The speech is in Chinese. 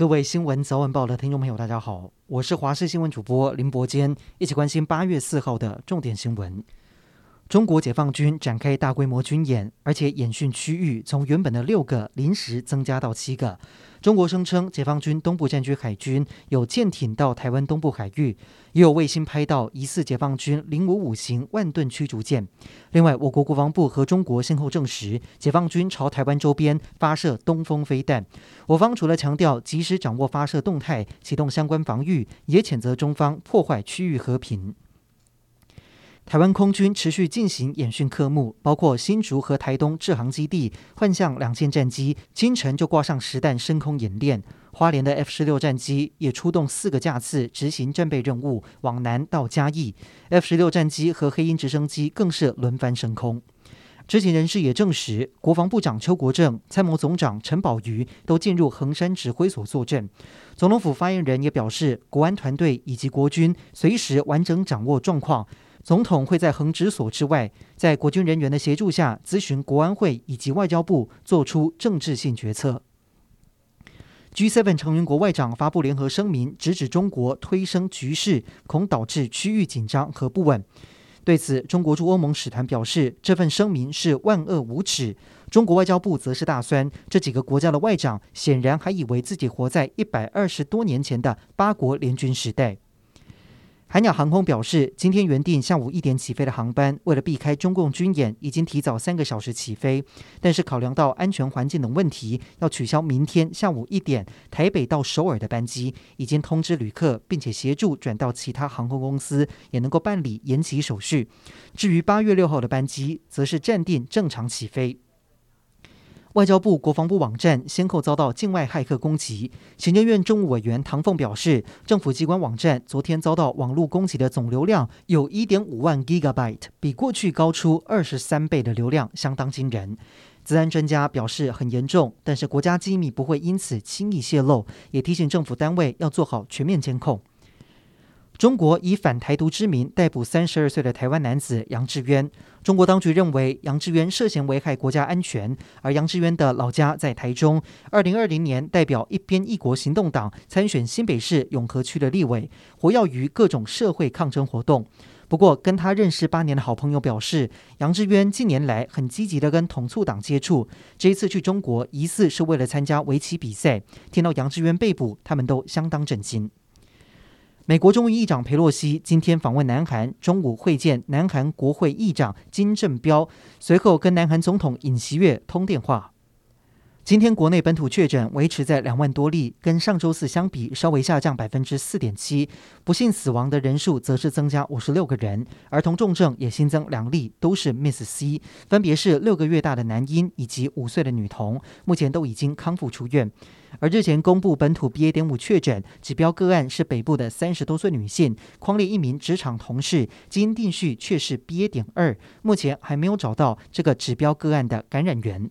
各位新闻早晚报的听众朋友，大家好，我是华视新闻主播林伯坚，一起关心八月四号的重点新闻。中国解放军展开大规模军演，而且演训区域从原本的六个临时增加到七个。中国声称，解放军东部战区海军有舰艇到台湾东部海域，也有卫星拍到疑似解放军零五五型万吨驱逐舰。另外，我国国防部和中国先后证实，解放军朝台湾周边发射东风飞弹。我方除了强调及时掌握发射动态，启动相关防御，也谴责中方破坏区域和平。台湾空军持续进行演训科目，包括新竹和台东制航基地换向两线战机，清晨就挂上实弹升空演练。花莲的 F 十六战机也出动四个架次执行战备任务，往南到嘉义。F 十六战机和黑鹰直升机更是轮番升空。知情人士也证实，国防部长邱国正、参谋总长陈宝瑜都进入横山指挥所坐镇。总统府发言人也表示，国安团队以及国军随时完整掌握状况。总统会在横指所之外，在国军人员的协助下，咨询国安会以及外交部，做出政治性决策。G7 成员国外长发布联合声明，直指中国推升局势，恐导致区域紧张和不稳。对此，中国驻欧盟使团表示，这份声明是万恶无耻。中国外交部则是大酸，这几个国家的外长显然还以为自己活在一百二十多年前的八国联军时代。海鸟航空表示，今天原定下午一点起飞的航班，为了避开中共军演，已经提早三个小时起飞。但是考量到安全环境等问题，要取消明天下午一点台北到首尔的班机。已经通知旅客，并且协助转到其他航空公司，也能够办理延期手续。至于八月六号的班机，则是暂定正常起飞。外交部、国防部网站先后遭到境外骇客攻击。行政院政务委员唐凤表示，政府机关网站昨天遭到网络攻击的总流量有一点五万 Gigabyte，比过去高出二十三倍的流量，相当惊人。资安专家表示很严重，但是国家机密不会因此轻易泄露，也提醒政府单位要做好全面监控。中国以反台独之名逮捕三十二岁的台湾男子杨志渊。中国当局认为杨志渊涉嫌危害国家安全，而杨志渊的老家在台中。二零二零年代表一边一国行动党参选新北市永和区的立委，活跃于各种社会抗争活动。不过，跟他认识八年的好朋友表示，杨志渊近年来很积极地跟统促党接触。这一次去中国，疑似是为了参加围棋比赛。听到杨志渊被捕，他们都相当震惊。美国众议长佩洛西今天访问南韩，中午会见南韩国会议长金正标，随后跟南韩总统尹锡悦通电话。今天国内本土确诊维持在两万多例，跟上周四相比稍微下降百分之四点七。不幸死亡的人数则是增加五十六个人，儿童重症也新增两例，都是 Miss C，分别是六个月大的男婴以及五岁的女童，目前都已经康复出院。而日前公布本土 BA. 点五确诊指标个案是北部的三十多岁女性，匡列一名职场同事，基因定序却是 BA. 点二，目前还没有找到这个指标个案的感染源。